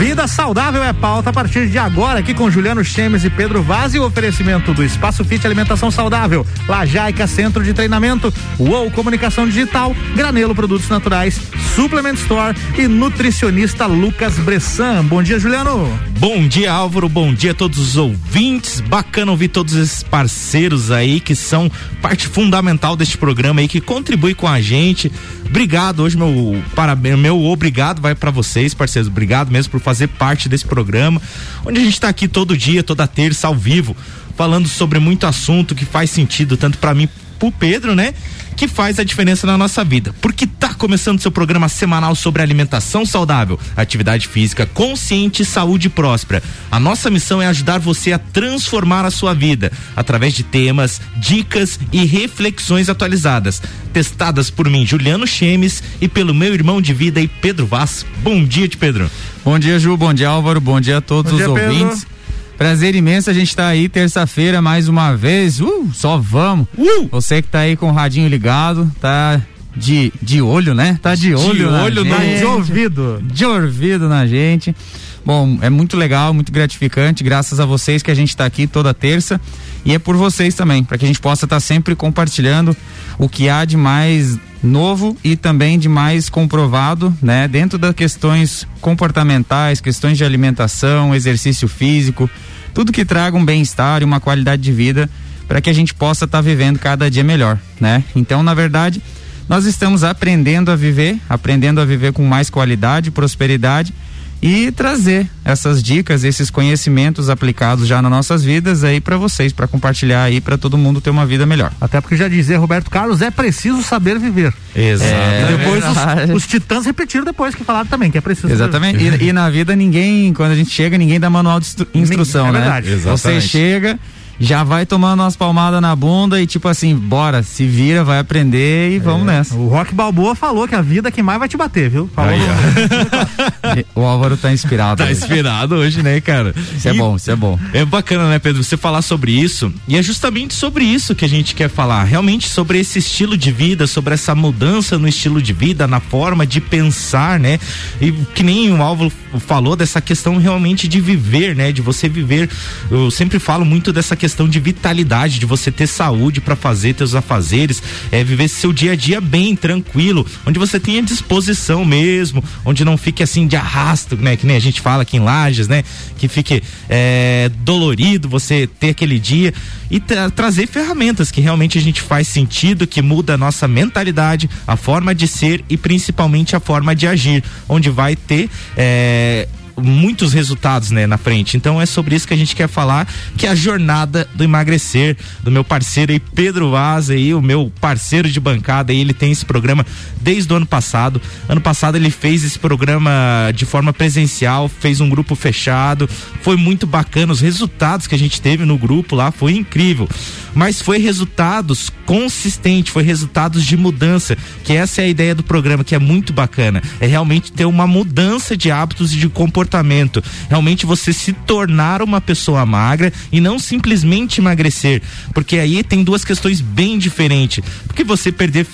Vida saudável é pauta a partir de agora aqui com Juliano Chemes e Pedro Vaz e o oferecimento do Espaço Fit Alimentação Saudável, Lajaica Centro de Treinamento, UOL Comunicação Digital, Granelo Produtos Naturais, Suplement Store e nutricionista Lucas Bressan. Bom dia, Juliano. Bom dia, Álvaro. Bom dia a todos os ouvintes. Bacana ouvir todos esses parceiros aí que são parte fundamental deste programa aí que contribui com a gente. Obrigado. Hoje meu parabéns, meu obrigado vai para vocês, parceiros. Obrigado mesmo por fazer parte desse programa, onde a gente está aqui todo dia, toda terça ao vivo, falando sobre muito assunto que faz sentido tanto para mim, pro Pedro, né? Que faz a diferença na nossa vida. Porque tá começando seu programa semanal sobre alimentação saudável, atividade física consciente e saúde próspera. A nossa missão é ajudar você a transformar a sua vida através de temas, dicas e reflexões atualizadas, testadas por mim, Juliano Chemes, e pelo meu irmão de vida e Pedro Vaz. Bom dia, de Pedro. Bom dia, Ju. Bom dia, Álvaro. Bom dia a todos Bom os dia, ouvintes. Pedro. Prazer imenso a gente tá aí terça-feira mais uma vez. Uh, só vamos. Uh! Você que tá aí com o radinho ligado, tá de, de olho, né? Tá de olho, na olho na- gente, De ouvido. de ouvido na gente. Bom, é muito legal, muito gratificante, graças a vocês que a gente está aqui toda terça e é por vocês também, para que a gente possa estar sempre compartilhando o que há de mais novo e também de mais comprovado, né, dentro das questões comportamentais, questões de alimentação, exercício físico, tudo que traga um bem-estar e uma qualidade de vida para que a gente possa estar vivendo cada dia melhor, né? Então, na verdade, nós estamos aprendendo a viver, aprendendo a viver com mais qualidade, prosperidade e trazer essas dicas, esses conhecimentos aplicados já nas nossas vidas aí para vocês, para compartilhar aí para todo mundo ter uma vida melhor. Até porque já dizia Roberto Carlos, é preciso saber viver. Exato. É, E depois verdade. os, os titãs repetiram depois que falaram também que é preciso. Exatamente. E, e na vida ninguém, quando a gente chega, ninguém dá manual de instru- instrução, é né? verdade. Você Exatamente. chega, já vai tomando umas palmadas na bunda e tipo assim, bora, se vira, vai aprender e vamos nessa. O Rock Balboa falou que a vida que mais vai te bater, viu? Falou. Aí. O Álvaro tá inspirado. Tá inspirado hoje, né, cara? Isso é E- bom, isso é bom. É bacana, né, Pedro, você falar sobre isso. E é justamente sobre isso que a gente quer falar. Realmente sobre esse estilo de vida, sobre essa mudança no estilo de vida, na forma de pensar, né? E que nem o Álvaro falou dessa questão realmente de viver, né? De você viver. Eu sempre falo muito dessa questão de vitalidade, de você ter saúde para fazer teus afazeres, é viver seu dia a dia bem, tranquilo, onde você tenha disposição mesmo, onde não fique assim de arrasto, né? Que nem a gente fala aqui em Lages, né? Que fique é, dolorido você ter aquele dia e tra- trazer ferramentas que realmente a gente faz sentido, que muda a nossa mentalidade, a forma de ser e principalmente a forma de agir, onde vai ter é, muitos resultados né, na frente. Então é sobre isso que a gente quer falar, que é a jornada do emagrecer, do meu parceiro aí, Pedro Vaz aí, o meu parceiro de bancada aí, ele tem esse programa desde o ano passado. Ano passado ele fez esse programa de forma presencial, fez um grupo fechado, foi muito bacana, os resultados que a gente teve no grupo lá foi incrível. Mas foi resultados consistentes, foi resultados de mudança, que essa é a ideia do programa, que é muito bacana. É realmente ter uma mudança de hábitos e de comportamento. Realmente você se tornar uma pessoa magra e não simplesmente emagrecer. Porque aí tem duas questões bem diferentes. Porque você perder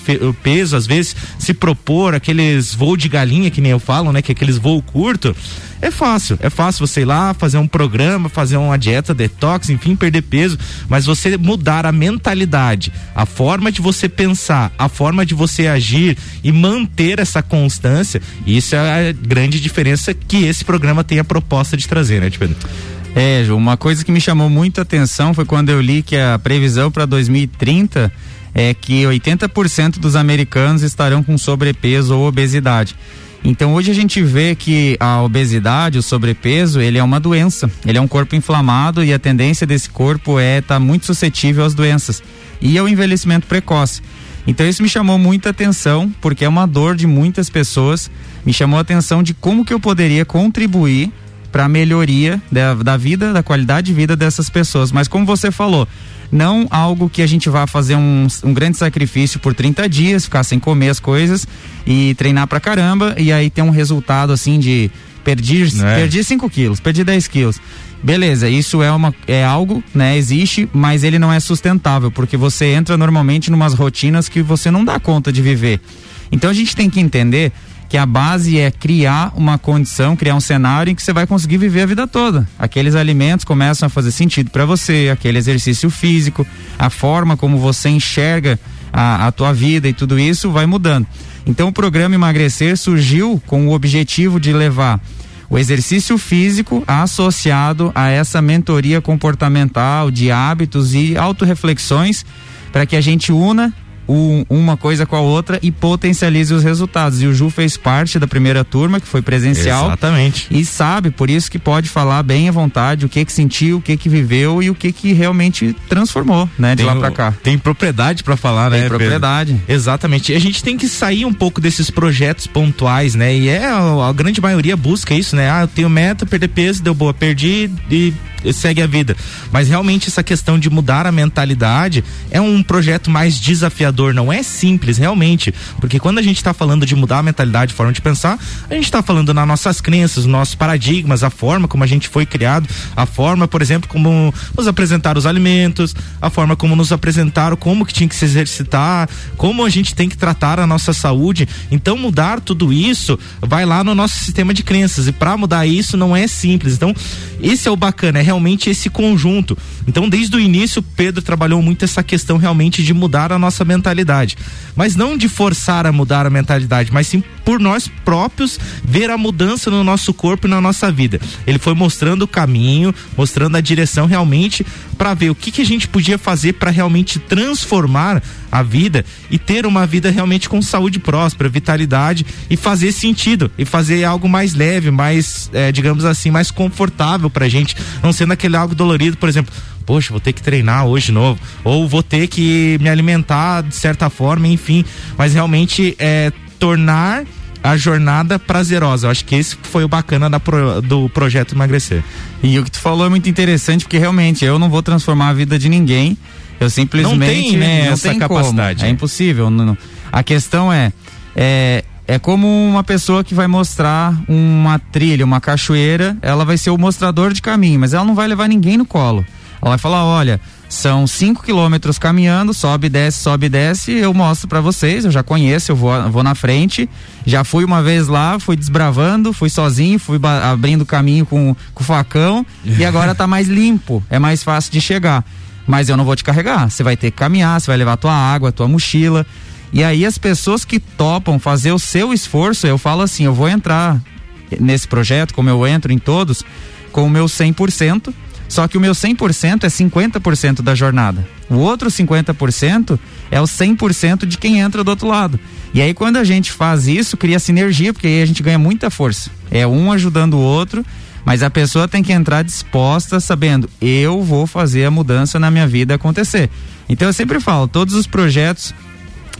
peso, às vezes, se propor aqueles voo de galinha, que nem eu falo, né? Que é aqueles voo curto, é fácil. É fácil você ir lá, fazer um programa, fazer uma dieta detox, enfim, perder peso. Mas você mudar a mentalidade, a forma de você pensar, a forma de você agir e manter essa constância, isso é a grande diferença que esse programa tem a proposta de trazer, né, Pedro? É, uma coisa que me chamou muita atenção foi quando eu li que a previsão para 2030 é que 80% dos americanos estarão com sobrepeso ou obesidade. Então hoje a gente vê que a obesidade, o sobrepeso, ele é uma doença. Ele é um corpo inflamado e a tendência desse corpo é estar muito suscetível às doenças e ao envelhecimento precoce. Então isso me chamou muita atenção, porque é uma dor de muitas pessoas. Me chamou a atenção de como que eu poderia contribuir para a melhoria da, da vida, da qualidade de vida dessas pessoas. Mas como você falou, não algo que a gente vá fazer um, um grande sacrifício por 30 dias, ficar sem comer as coisas e treinar pra caramba e aí ter um resultado assim de perdi, é? perdi 5 quilos, perdi 10 quilos. Beleza, isso é, uma, é algo, né? Existe, mas ele não é sustentável, porque você entra normalmente numas rotinas que você não dá conta de viver. Então a gente tem que entender que a base é criar uma condição, criar um cenário em que você vai conseguir viver a vida toda. Aqueles alimentos começam a fazer sentido para você, aquele exercício físico, a forma como você enxerga a, a tua vida e tudo isso vai mudando. Então o programa Emagrecer surgiu com o objetivo de levar o exercício físico associado a essa mentoria comportamental de hábitos e autorreflexões para que a gente una um, uma coisa com a outra e potencialize os resultados. E o Ju fez parte da primeira turma, que foi presencial. Exatamente. E sabe, por isso que pode falar bem à vontade o que que sentiu, o que que viveu e o que que realmente transformou, né, de tem lá para cá. Tem propriedade para falar, tem né? Tem propriedade. Pedro? Exatamente. E a gente tem que sair um pouco desses projetos pontuais, né? E é a, a grande maioria busca isso, né? Ah, eu tenho meta, perder peso, deu boa, perdi e segue a vida. Mas realmente essa questão de mudar a mentalidade é um projeto mais desafiador, não é simples, realmente. Porque quando a gente está falando de mudar a mentalidade, forma de pensar, a gente está falando nas nossas crenças, nos nossos paradigmas, a forma como a gente foi criado, a forma, por exemplo, como nos apresentar os alimentos, a forma como nos apresentaram como que tinha que se exercitar, como a gente tem que tratar a nossa saúde. Então mudar tudo isso vai lá no nosso sistema de crenças e para mudar isso não é simples. Então esse é o bacana, é realmente esse conjunto. Então, desde o início, Pedro trabalhou muito essa questão realmente de mudar a nossa mentalidade. Mas não de forçar a mudar a mentalidade, mas sim por nós próprios ver a mudança no nosso corpo e na nossa vida. Ele foi mostrando o caminho, mostrando a direção realmente para ver o que, que a gente podia fazer para realmente transformar a vida e ter uma vida realmente com saúde próspera, vitalidade e fazer sentido e fazer algo mais leve, mais, é, digamos assim, mais confortável pra gente, não sendo aquele algo dolorido, por exemplo, poxa, vou ter que treinar hoje de novo, ou vou ter que me alimentar de certa forma, enfim, mas realmente é tornar a jornada prazerosa. Eu acho que esse foi o bacana da pro, do projeto emagrecer. E o que tu falou é muito interessante, porque realmente eu não vou transformar a vida de ninguém. Eu simplesmente não tem, né, não essa capacidade. Como. É impossível. Não, não. A questão é, é é como uma pessoa que vai mostrar uma trilha, uma cachoeira, ela vai ser o mostrador de caminho, mas ela não vai levar ninguém no colo. Ela vai falar, olha, são 5 quilômetros caminhando, sobe, desce, sobe, desce. Eu mostro para vocês, eu já conheço, eu vou, vou na frente. Já fui uma vez lá, fui desbravando, fui sozinho, fui abrindo caminho com, com o facão e agora tá mais limpo, é mais fácil de chegar. Mas eu não vou te carregar, você vai ter que caminhar, você vai levar tua água, tua mochila. E aí as pessoas que topam fazer o seu esforço, eu falo assim, eu vou entrar nesse projeto, como eu entro em todos, com o meu 100%, só que o meu 100% é 50% da jornada. O outro 50% é o 100% de quem entra do outro lado. E aí quando a gente faz isso, cria sinergia, porque aí a gente ganha muita força. É um ajudando o outro, mas a pessoa tem que entrar disposta, sabendo, eu vou fazer a mudança na minha vida acontecer. Então eu sempre falo, todos os projetos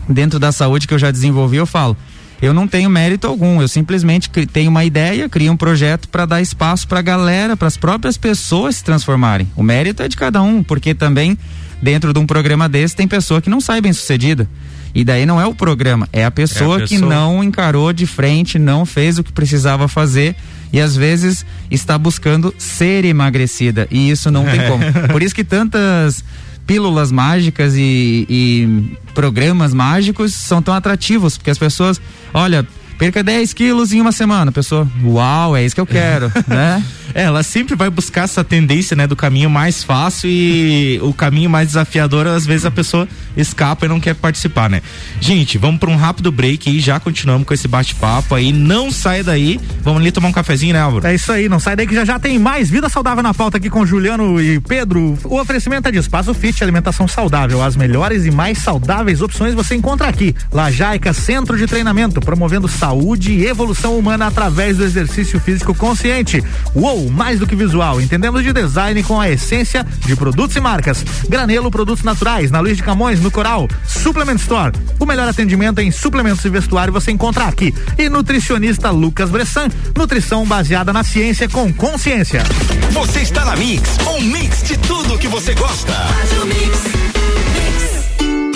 dentro da saúde que eu já desenvolvi, eu falo, eu não tenho mérito algum, eu simplesmente tenho uma ideia, crio um projeto para dar espaço para a galera, para as próprias pessoas se transformarem. O mérito é de cada um, porque também dentro de um programa desse tem pessoa que não sai bem sucedida. E daí não é o programa, é a pessoa, é a pessoa que não encarou de frente, não fez o que precisava fazer e às vezes está buscando ser emagrecida e isso não tem como. Por isso que tantas pílulas mágicas e, e programas mágicos são tão atrativos, porque as pessoas, olha, perca 10 quilos em uma semana. A pessoa, uau, é isso que eu quero, né? É, ela sempre vai buscar essa tendência, né, do caminho mais fácil e o caminho mais desafiador, às vezes a pessoa escapa e não quer participar, né? Gente, vamos para um rápido break e já continuamos com esse bate-papo aí. Não sai daí. Vamos ali tomar um cafezinho, né, Álvaro? É isso aí, não sai daí que já já tem mais vida saudável na pauta aqui com Juliano e Pedro. O oferecimento é de Espaço Fit, alimentação saudável. As melhores e mais saudáveis opções você encontra aqui. Lajaica Centro de Treinamento, promovendo saúde e evolução humana através do exercício físico consciente. Uou! mais do que visual. Entendemos de design com a essência de produtos e marcas. Granelo Produtos Naturais, na Luiz de Camões, no Coral. Suplement Store. O melhor atendimento em suplementos e vestuário você encontra aqui. E nutricionista Lucas Bressan. Nutrição baseada na ciência com consciência. Você está na Mix, um mix de tudo que você gosta. Faz o mix.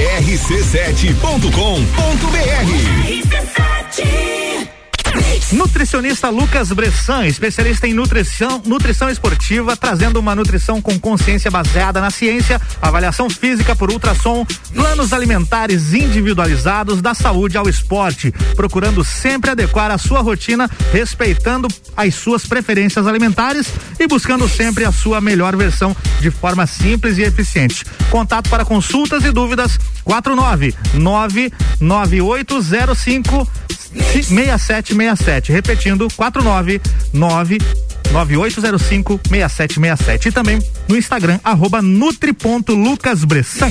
rc7.com.br RC7 Nutricionista Lucas Bressan, especialista em nutrição, nutrição esportiva, trazendo uma nutrição com consciência baseada na ciência, avaliação física por ultrassom, planos alimentares individualizados da saúde ao esporte, procurando sempre adequar a sua rotina, respeitando as suas preferências alimentares e buscando sempre a sua melhor versão de forma simples e eficiente. Contato para consultas e dúvidas: 49 99805 6767. Repetindo, 499 9805 6767. E também no Instagram, arroba nutri.lucasbressan.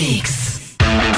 Mix.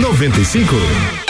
95.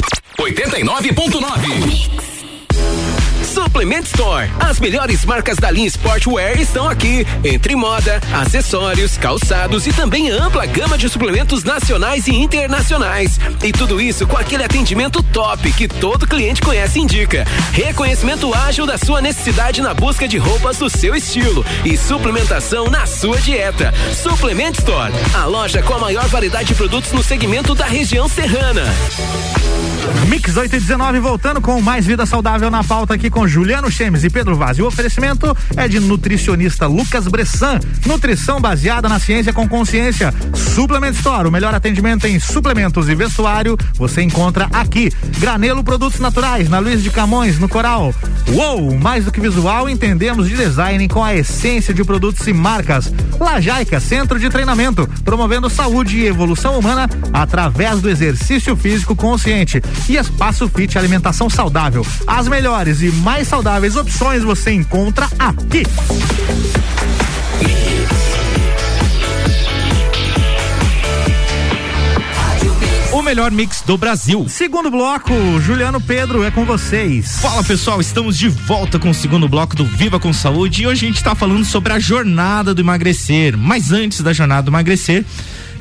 89.9. Suplement Store. As melhores marcas da linha Sportwear estão aqui. Entre moda, acessórios, calçados e também ampla gama de suplementos nacionais e internacionais. E tudo isso com aquele atendimento top que todo cliente conhece e indica. Reconhecimento ágil da sua necessidade na busca de roupas do seu estilo e suplementação na sua dieta. Suplement Store, a loja com a maior variedade de produtos no segmento da região serrana. Mix 8 e 19 voltando com mais vida saudável na pauta aqui com Juliano Chemes e Pedro Vaz. E o oferecimento é de nutricionista Lucas Bressan. Nutrição baseada na ciência com consciência. Suplement Store, o melhor atendimento em suplementos e vestuário, você encontra aqui. Granelo Produtos Naturais, na Luiz de Camões, no Coral. Uou, mais do que visual, entendemos de design com a essência de produtos e marcas. Lajaica, centro de treinamento, promovendo saúde e evolução humana através do exercício físico consciente. E Espaço Fit Alimentação Saudável. As melhores e mais saudáveis opções você encontra aqui. O melhor mix do Brasil. Segundo bloco, Juliano Pedro, é com vocês. Fala pessoal, estamos de volta com o segundo bloco do Viva com Saúde e hoje a gente está falando sobre a jornada do emagrecer. Mas antes da jornada do emagrecer,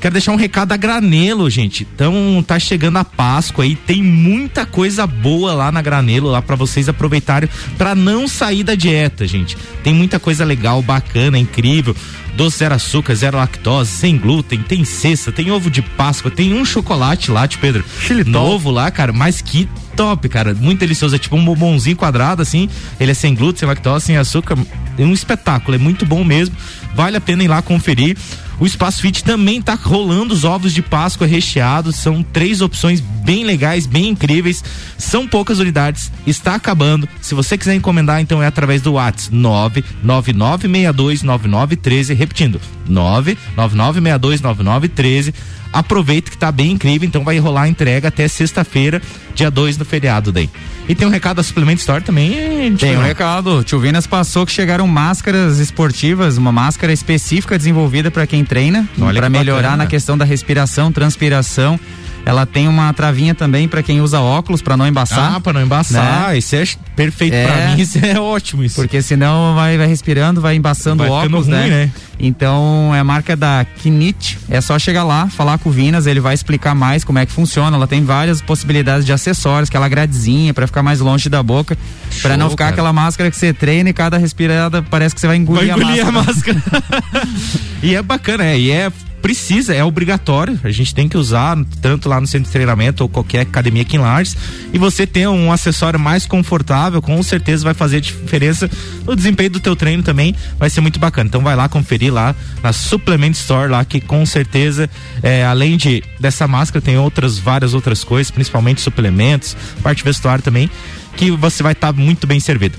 Quero deixar um recado a Granelo, gente. Então tá chegando a Páscoa aí, tem muita coisa boa lá na Granelo, lá para vocês aproveitarem para não sair da dieta, gente. Tem muita coisa legal, bacana, incrível. Doce zero açúcar, zero lactose, sem glúten, tem cesta, tem ovo de Páscoa, tem um chocolate lá, Pedro. Xilitol. Novo lá, cara, mas que top, cara. Muito delicioso. É tipo um bombonzinho quadrado, assim. Ele é sem glúten, sem lactose, sem açúcar. É um espetáculo, é muito bom mesmo. Vale a pena ir lá conferir. O Espaço Fit também tá rolando os ovos de Páscoa recheados. São três opções bem legais, bem incríveis. São poucas unidades, está acabando. Se você quiser encomendar, então é através do WhatsApp 999629913, repetindo, 999629913 aproveita que tá bem incrível, então vai rolar a entrega até sexta-feira, dia 2 no feriado daí. E tem um recado da Suplement Store também. Tem um recado. Tio Vinas passou que chegaram máscaras esportivas, uma máscara específica desenvolvida para quem treina, para melhorar bacana. na questão da respiração, transpiração. Ela tem uma travinha também para quem usa óculos para não embaçar. Ah, para não embaçar. Né? Isso é perfeito é, para mim, isso é ótimo isso. Porque senão vai, vai respirando, vai embaçando o óculos, ruim, né? né? Então é a marca da Kinit. É só chegar lá, falar com o Vinas, ele vai explicar mais como é que funciona. Ela tem várias possibilidades de acessórios, aquela gradezinha para ficar mais longe da boca, para não ficar cara. aquela máscara que você treina e cada respirada parece que você vai engolir, vai engolir a máscara. A máscara. e é bacana, é, e é precisa, é obrigatório. A gente tem que usar tanto lá no centro de treinamento ou qualquer academia aqui em Lages. E você ter um acessório mais confortável, com certeza vai fazer diferença no desempenho do teu treino também. Vai ser muito bacana. Então vai lá conferir lá na Supplement Store lá que com certeza, é, além de dessa máscara, tem outras várias outras coisas, principalmente suplementos, parte vestuário também, que você vai estar tá muito bem servido.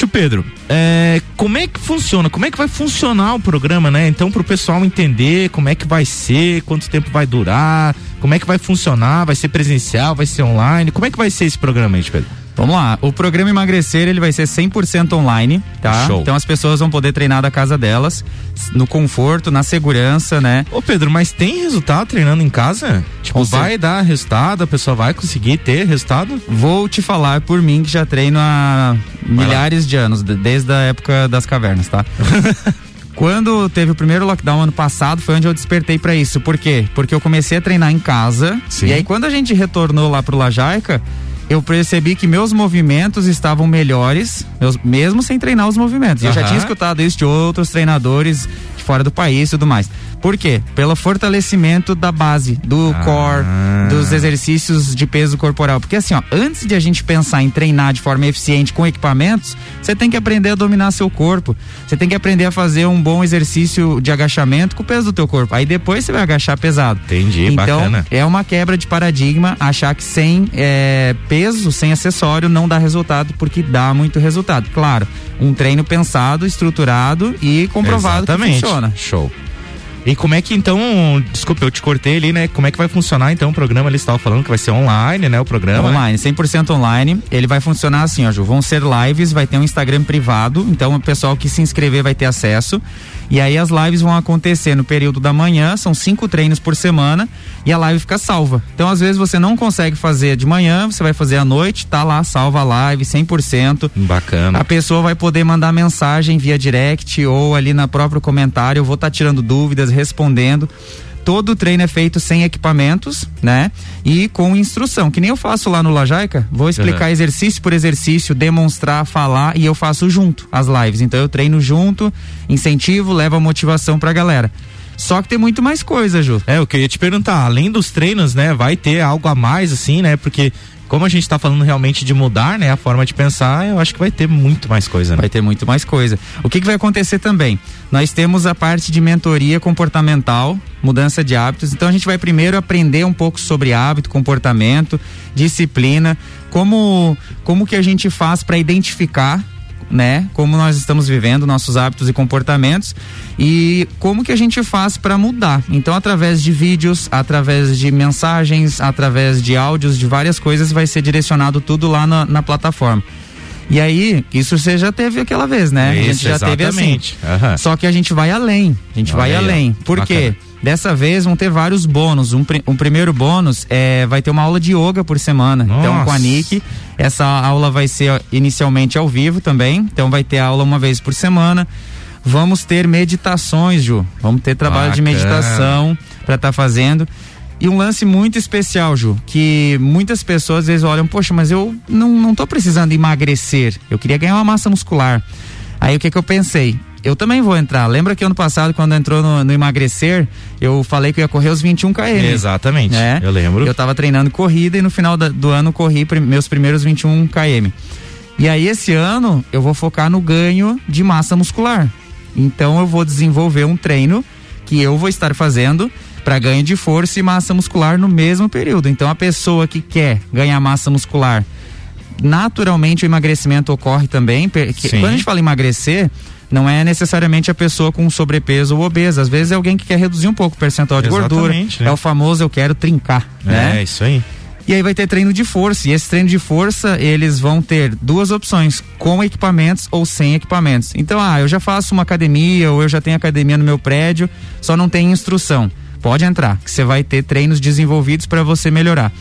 Tio Pedro, é, como é que funciona? Como é que vai funcionar o programa, né? Então, para o pessoal entender como é que vai ser, quanto tempo vai durar, como é que vai funcionar, vai ser presencial, vai ser online, como é que vai ser esse programa aí, Pedro? Vamos lá, o programa Emagrecer ele vai ser 100% online, tá? Show. Então as pessoas vão poder treinar da casa delas, no conforto, na segurança, né? Ô Pedro, mas tem resultado treinando em casa? Tipo, vai dar resultado, a pessoa vai conseguir ter resultado? Vou te falar por mim que já treino há milhares de anos, desde a época das cavernas, tá? Quando teve o primeiro lockdown ano passado, foi onde eu despertei para isso. Por quê? Porque eu comecei a treinar em casa. Sim. E aí, quando a gente retornou lá pro Lajaica, eu percebi que meus movimentos estavam melhores, meus, mesmo sem treinar os movimentos. Uhum. Eu já tinha escutado isso de outros treinadores de fora do país e tudo mais. Por quê? Pelo fortalecimento da base, do ah. core, dos exercícios de peso corporal. Porque assim, ó, antes de a gente pensar em treinar de forma eficiente com equipamentos, você tem que aprender a dominar seu corpo. Você tem que aprender a fazer um bom exercício de agachamento com o peso do teu corpo. Aí depois você vai agachar pesado. Entendi, então, bacana. é uma quebra de paradigma achar que sem é, peso, sem acessório, não dá resultado, porque dá muito resultado. Claro, um treino pensado, estruturado e comprovado Exatamente. que funciona. Show. E como é que então, desculpa, eu te cortei ali, né? Como é que vai funcionar então o programa? Eles estavam falando que vai ser online, né? O programa. Online, 100% online. Ele vai funcionar assim, ó, Ju. Vão ser lives, vai ter um Instagram privado, então o pessoal que se inscrever vai ter acesso. E aí as lives vão acontecer no período da manhã, são cinco treinos por semana e a live fica salva. Então às vezes você não consegue fazer de manhã, você vai fazer à noite, tá lá, salva a live 100%. Bacana. A pessoa vai poder mandar mensagem via direct ou ali na próprio comentário, eu vou estar tá tirando dúvidas, respondendo todo o treino é feito sem equipamentos, né? E com instrução, que nem eu faço lá no Lajaica. Vou explicar uhum. exercício por exercício, demonstrar, falar e eu faço junto as lives. Então eu treino junto, incentivo, levo a motivação pra galera. Só que tem muito mais coisa, Ju. É, eu queria te perguntar, além dos treinos, né, vai ter algo a mais assim, né? Porque como a gente está falando realmente de mudar, né, a forma de pensar, eu acho que vai ter muito mais coisa, né? Vai ter muito mais coisa. O que, que vai acontecer também? Nós temos a parte de mentoria comportamental, mudança de hábitos. Então a gente vai primeiro aprender um pouco sobre hábito, comportamento, disciplina, como como que a gente faz para identificar né? Como nós estamos vivendo, nossos hábitos e comportamentos e como que a gente faz para mudar. Então, através de vídeos, através de mensagens, através de áudios, de várias coisas, vai ser direcionado tudo lá na, na plataforma. E aí, isso você já teve aquela vez, né? Isso, a gente já exatamente. teve assim. Uhum. Só que a gente vai além. A gente Olha vai aí, além. Por bacana. quê? Dessa vez vão ter vários bônus. Um, um primeiro bônus é vai ter uma aula de yoga por semana. Nossa. Então, com a Nick, essa aula vai ser inicialmente ao vivo também. Então, vai ter aula uma vez por semana. Vamos ter meditações, Ju. Vamos ter trabalho Bacana. de meditação para estar tá fazendo. E um lance muito especial, Ju, que muitas pessoas às vezes olham, poxa, mas eu não, não tô precisando emagrecer. Eu queria ganhar uma massa muscular. Aí o que que eu pensei? Eu também vou entrar. Lembra que ano passado, quando entrou no, no emagrecer, eu falei que eu ia correr os 21 km. Exatamente. Né? Eu lembro. Eu tava treinando corrida e no final da, do ano corri prim, meus primeiros 21 km. E aí, esse ano, eu vou focar no ganho de massa muscular. Então, eu vou desenvolver um treino que eu vou estar fazendo para ganho de força e massa muscular no mesmo período. Então a pessoa que quer ganhar massa muscular, naturalmente o emagrecimento ocorre também. Quando a gente fala emagrecer, não é necessariamente a pessoa com sobrepeso ou obesa. Às vezes é alguém que quer reduzir um pouco o percentual de Exatamente, gordura. Né? É o famoso eu quero trincar. É, né? isso aí. E aí vai ter treino de força. E esse treino de força, eles vão ter duas opções: com equipamentos ou sem equipamentos. Então, ah, eu já faço uma academia ou eu já tenho academia no meu prédio, só não tem instrução. Pode entrar, que você vai ter treinos desenvolvidos para você melhorar.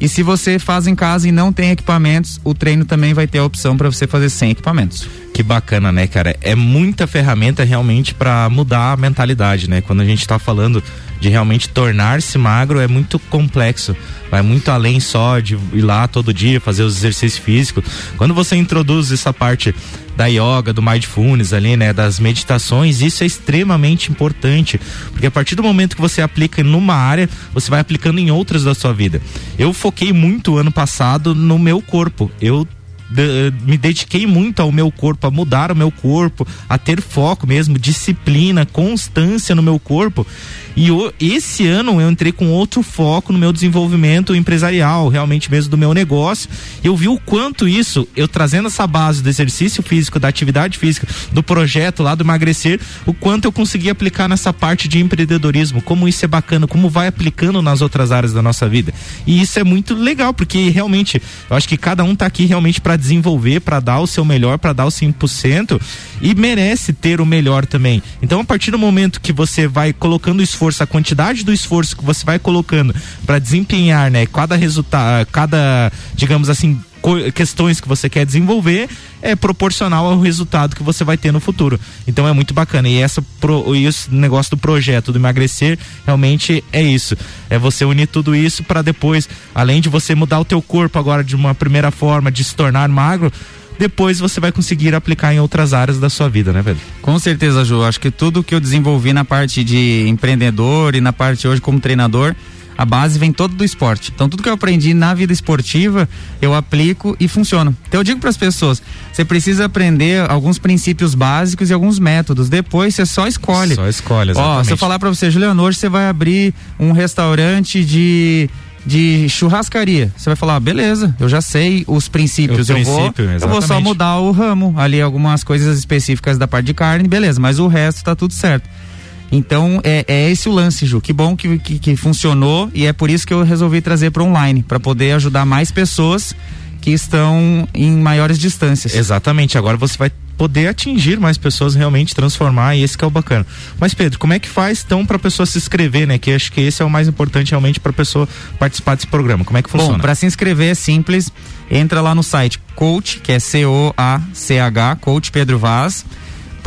E se você faz em casa e não tem equipamentos, o treino também vai ter a opção para você fazer sem equipamentos. Que bacana, né, cara? É muita ferramenta realmente para mudar a mentalidade, né? Quando a gente tá falando de realmente tornar-se magro, é muito complexo. Vai muito além só de ir lá todo dia fazer os exercícios físicos. Quando você introduz essa parte da yoga, do mindfulness ali, né, das meditações, isso é extremamente importante, porque a partir do momento que você aplica numa área, você vai aplicando em outras da sua vida. Eu foquei muito ano passado no meu corpo. Eu de, me dediquei muito ao meu corpo, a mudar o meu corpo, a ter foco mesmo, disciplina, constância no meu corpo. E o, esse ano eu entrei com outro foco no meu desenvolvimento empresarial, realmente mesmo do meu negócio. Eu vi o quanto isso, eu trazendo essa base do exercício físico, da atividade física, do projeto lá do emagrecer, o quanto eu consegui aplicar nessa parte de empreendedorismo, como isso é bacana, como vai aplicando nas outras áreas da nossa vida. E isso é muito legal, porque realmente, eu acho que cada um tá aqui realmente para desenvolver, para dar o seu melhor, para dar o 100% e merece ter o melhor também. Então, a partir do momento que você vai colocando esforço, a quantidade do esforço que você vai colocando para desempenhar, né, cada resultado, cada, digamos assim, questões que você quer desenvolver é proporcional ao resultado que você vai ter no futuro. Então é muito bacana. E essa pro, e esse negócio do projeto do emagrecer realmente é isso. É você unir tudo isso para depois, além de você mudar o teu corpo agora de uma primeira forma de se tornar magro, depois você vai conseguir aplicar em outras áreas da sua vida, né, velho? Com certeza, Ju. Acho que tudo que eu desenvolvi na parte de empreendedor e na parte hoje como treinador, a base vem toda do esporte. Então tudo que eu aprendi na vida esportiva, eu aplico e funciona. Então eu digo para as pessoas, você precisa aprender alguns princípios básicos e alguns métodos. Depois você só escolhe. Só escolhe, exatamente. Ó, se eu falar para você, Juliano, hoje você vai abrir um restaurante de de churrascaria. Você vai falar, ah, beleza, eu já sei os princípios, eu vou, eu vou só mudar o ramo, ali algumas coisas específicas da parte de carne, beleza, mas o resto tá tudo certo. Então é, é esse o lance, Ju. Que bom que, que, que funcionou e é por isso que eu resolvi trazer para online, para poder ajudar mais pessoas que estão em maiores distâncias. Exatamente. Agora você vai poder atingir mais pessoas, realmente transformar, e esse que é o bacana. Mas Pedro, como é que faz então para a pessoa se inscrever, né? Que acho que esse é o mais importante realmente para a pessoa participar desse programa. Como é que funciona? Bom, para se inscrever é simples, entra lá no site coach, que é C O A C H, coach Pedro Vaz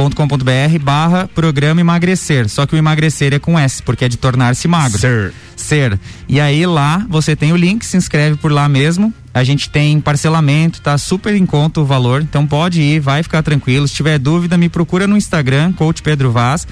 com.br barra programa emagrecer. Só que o emagrecer é com S, porque é de tornar-se magro. Ser. Ser. E aí lá você tem o link, se inscreve por lá mesmo. A gente tem parcelamento, tá super em conta o valor. Então pode ir, vai ficar tranquilo. Se tiver dúvida, me procura no Instagram, Coach Pedro Vaz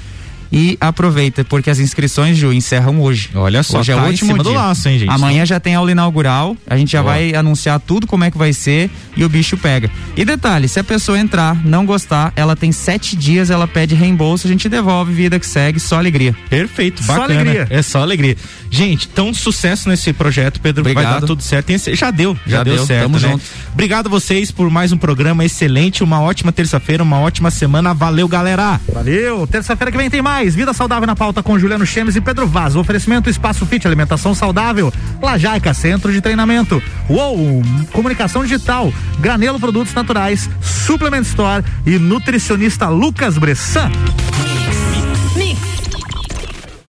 e aproveita, porque as inscrições, Ju, encerram hoje. Olha só, hoje é tá é o último dia. do laço, hein, gente? Amanhã já tem aula inaugural, a gente já Boa. vai anunciar tudo como é que vai ser e o bicho pega. E detalhe, se a pessoa entrar, não gostar, ela tem sete dias, ela pede reembolso, a gente devolve, vida que segue, só alegria. Perfeito, bacana. Só alegria. É só alegria. Gente, então sucesso nesse projeto, Pedro, Obrigado. vai dar tudo certo. Já deu, já, já deu, deu, certo, Tamo né? junto. Obrigado a vocês por mais um programa excelente, uma ótima terça-feira, uma ótima semana. Valeu, galera. Valeu. Terça-feira que vem tem mais. Vida saudável na pauta com Juliano Chemes e Pedro Vaz. Oferecimento Espaço Fit Alimentação Saudável, Lajaica Centro de Treinamento, Uou, Comunicação Digital, Granelo Produtos Naturais, Suplement Store e nutricionista Lucas Bressan.